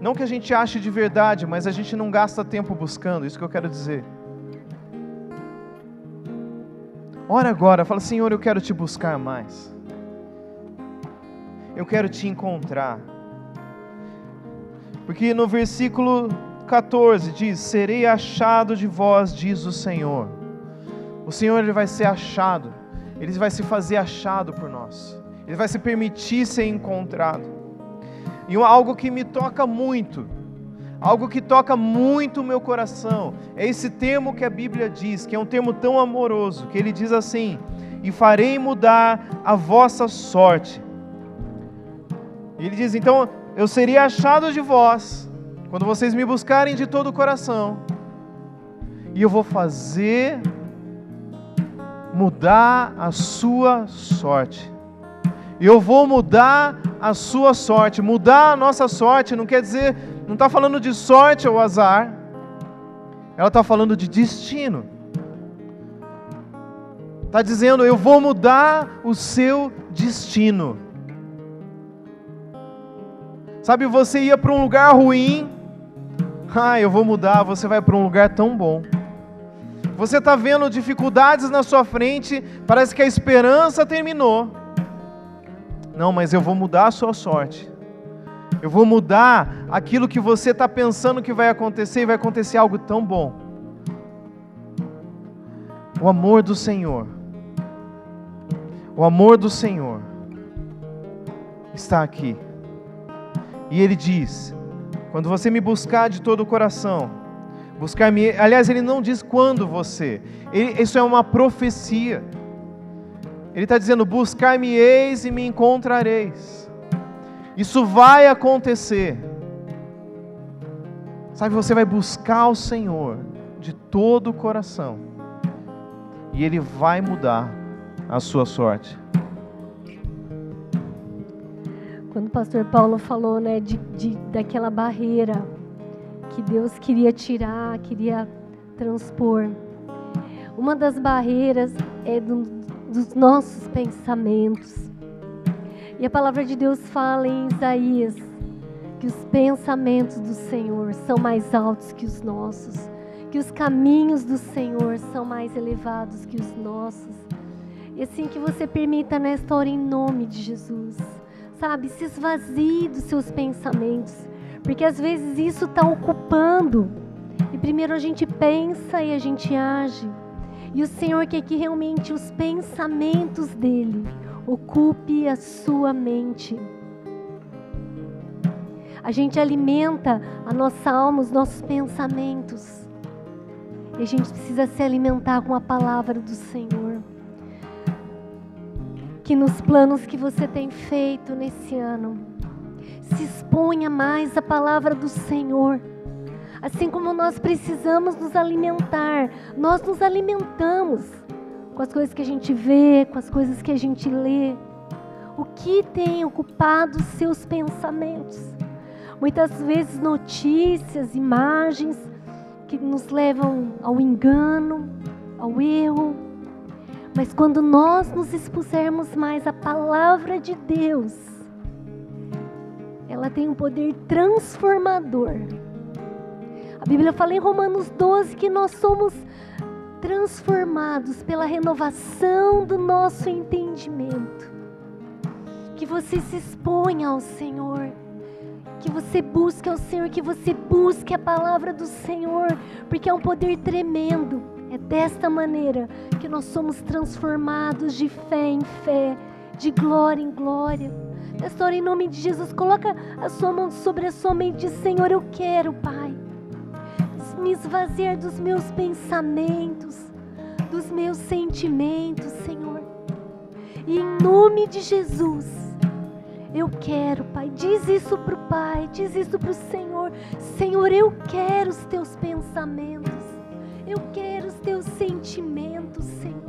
Não que a gente ache de verdade, mas a gente não gasta tempo buscando, isso que eu quero dizer. Ora agora, fala, Senhor, eu quero te buscar mais. Eu quero te encontrar. Porque no versículo 14 diz: Serei achado de vós, diz o Senhor. O Senhor ele vai ser achado, ele vai se fazer achado por nós, ele vai se permitir ser encontrado. E algo que me toca muito, algo que toca muito o meu coração, é esse termo que a Bíblia diz, que é um termo tão amoroso, que ele diz assim: "E farei mudar a vossa sorte". E ele diz: "Então eu seria achado de vós, quando vocês me buscarem de todo o coração, e eu vou fazer mudar a sua sorte. Eu vou mudar a sua sorte. Mudar a nossa sorte não quer dizer, não está falando de sorte ou azar, ela está falando de destino. Está dizendo, eu vou mudar o seu destino. Sabe, você ia para um lugar ruim, ah, eu vou mudar, você vai para um lugar tão bom. Você está vendo dificuldades na sua frente, parece que a esperança terminou. Não, mas eu vou mudar a sua sorte. Eu vou mudar aquilo que você está pensando que vai acontecer e vai acontecer algo tão bom. O amor do Senhor. O amor do Senhor está aqui. E ele diz: quando você me buscar de todo o coração, buscar-me. Aliás, ele não diz quando você. Ele, isso é uma profecia. Ele está dizendo: Buscar-me-eis e me encontrareis. Isso vai acontecer. Sabe, você vai buscar o Senhor de todo o coração, e Ele vai mudar a sua sorte. Quando o pastor Paulo falou né, de, de, daquela barreira que Deus queria tirar, queria transpor, uma das barreiras é do, dos nossos pensamentos. E a palavra de Deus fala em Isaías que os pensamentos do Senhor são mais altos que os nossos, que os caminhos do Senhor são mais elevados que os nossos. E assim que você permita nesta hora em nome de Jesus, sabe, se esvazie dos seus pensamentos, porque às vezes isso está ocupando. E primeiro a gente pensa e a gente age. E o Senhor quer que realmente os pensamentos dele ocupe a sua mente. A gente alimenta a nossa alma, os nossos pensamentos. E a gente precisa se alimentar com a palavra do Senhor. Que nos planos que você tem feito nesse ano, se exponha mais a palavra do Senhor Assim como nós precisamos nos alimentar, nós nos alimentamos com as coisas que a gente vê, com as coisas que a gente lê. O que tem ocupado os seus pensamentos? Muitas vezes notícias, imagens que nos levam ao engano, ao erro. Mas quando nós nos expusermos mais à palavra de Deus, ela tem um poder transformador. A Bíblia fala em Romanos 12 que nós somos transformados pela renovação do nosso entendimento. Que você se exponha ao Senhor, que você busque ao Senhor, que você busque a palavra do Senhor, porque é um poder tremendo. É desta maneira que nós somos transformados de fé em fé, de glória em glória. Hora, em nome de Jesus, coloca a sua mão sobre a sua mente e diz: Senhor, eu quero, Pai me esvaziar dos meus pensamentos, dos meus sentimentos, Senhor. E em nome de Jesus, eu quero, Pai, diz isso para o Pai, diz isso para o Senhor. Senhor, eu quero os teus pensamentos, eu quero os teus sentimentos, Senhor.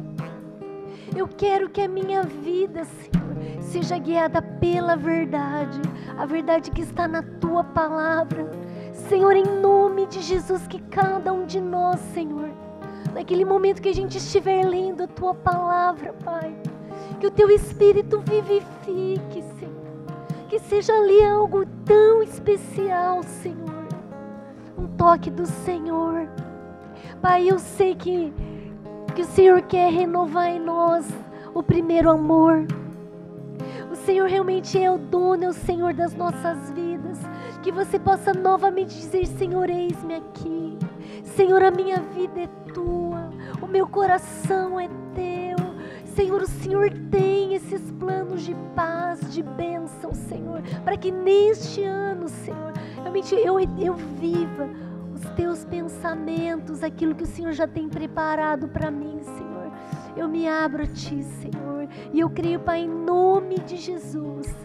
Eu quero que a minha vida, Senhor, seja guiada pela verdade, a verdade que está na tua palavra Senhor, em nome de Jesus, que cada um de nós, Senhor, naquele momento que a gente estiver lendo a tua palavra, Pai, que o teu espírito vivifique, Senhor. Que seja ali algo tão especial, Senhor. Um toque do Senhor. Pai, eu sei que, que o Senhor quer renovar em nós o primeiro amor. O Senhor realmente é o dono, é o Senhor das nossas vidas. Que você possa novamente dizer: Senhor, eis-me aqui. Senhor, a minha vida é tua, o meu coração é teu. Senhor, o Senhor tem esses planos de paz, de bênção, Senhor, para que neste ano, Senhor, realmente eu, eu viva teus pensamentos, aquilo que o Senhor já tem preparado para mim, Senhor. Eu me abro a Ti, Senhor, e eu creio, Pai, em nome de Jesus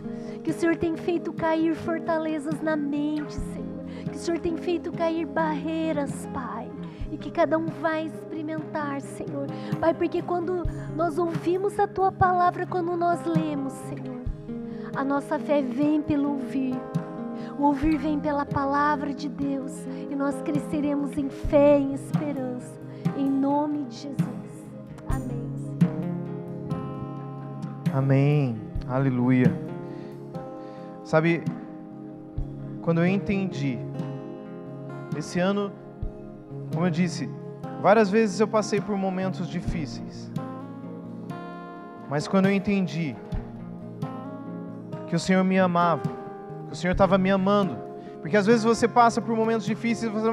que o Senhor tem feito cair fortalezas na mente, Senhor. Que o Senhor tem feito cair barreiras, Pai. E que cada um vai experimentar, Senhor. Pai, porque quando nós ouvimos a Tua palavra, quando nós lemos, Senhor, a nossa fé vem pelo ouvir. O ouvir vem pela palavra de Deus. E nós cresceremos em fé em esperança. Em nome de Jesus. Amém. Amém. Aleluia. Sabe, quando eu entendi, esse ano, como eu disse, várias vezes eu passei por momentos difíceis, mas quando eu entendi que o Senhor me amava, o Senhor estava me amando, porque às vezes você passa por momentos difíceis, você,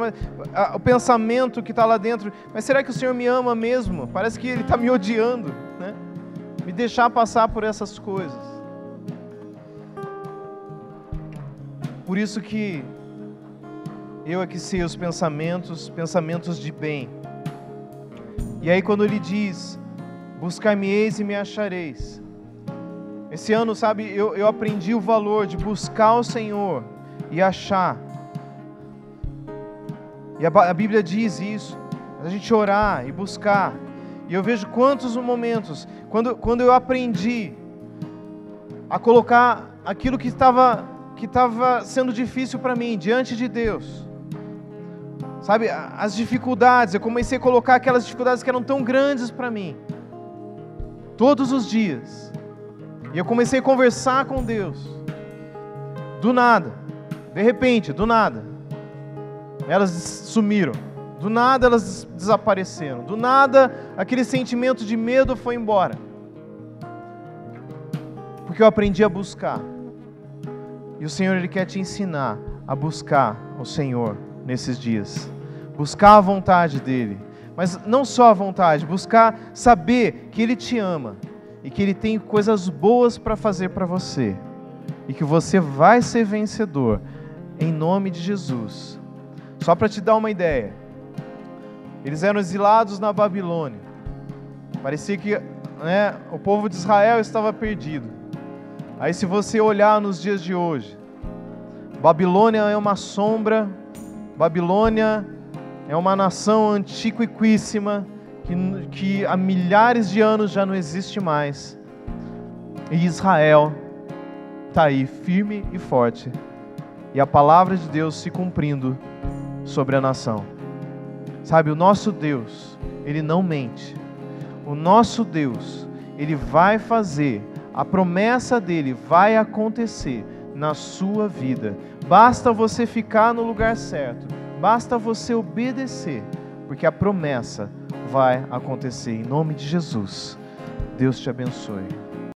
o pensamento que está lá dentro, mas será que o Senhor me ama mesmo? Parece que Ele está me odiando, né? Me deixar passar por essas coisas. Por isso que eu é que sei os pensamentos, pensamentos de bem. E aí quando ele diz, buscar-me-eis e me achareis. Esse ano, sabe, eu, eu aprendi o valor de buscar o Senhor e achar. E a, a Bíblia diz isso, a gente orar e buscar. E eu vejo quantos momentos, quando, quando eu aprendi a colocar aquilo que estava que estava sendo difícil para mim diante de Deus. Sabe, as dificuldades, eu comecei a colocar aquelas dificuldades que eram tão grandes para mim, todos os dias. E eu comecei a conversar com Deus. Do nada, de repente, do nada, elas sumiram. Do nada elas desapareceram. Do nada aquele sentimento de medo foi embora. Porque eu aprendi a buscar. E o Senhor ele quer te ensinar a buscar o Senhor nesses dias. Buscar a vontade dele, mas não só a vontade, buscar saber que ele te ama e que ele tem coisas boas para fazer para você e que você vai ser vencedor em nome de Jesus. Só para te dar uma ideia, eles eram exilados na Babilônia. Parecia que né, o povo de Israel estava perdido. Aí, se você olhar nos dias de hoje, Babilônia é uma sombra, Babilônia é uma nação antiquíssima que, que há milhares de anos já não existe mais. E Israel está aí firme e forte, e a palavra de Deus se cumprindo sobre a nação. Sabe, o nosso Deus, ele não mente. O nosso Deus, ele vai fazer, a promessa dele vai acontecer na sua vida. Basta você ficar no lugar certo, basta você obedecer, porque a promessa vai acontecer. Em nome de Jesus, Deus te abençoe.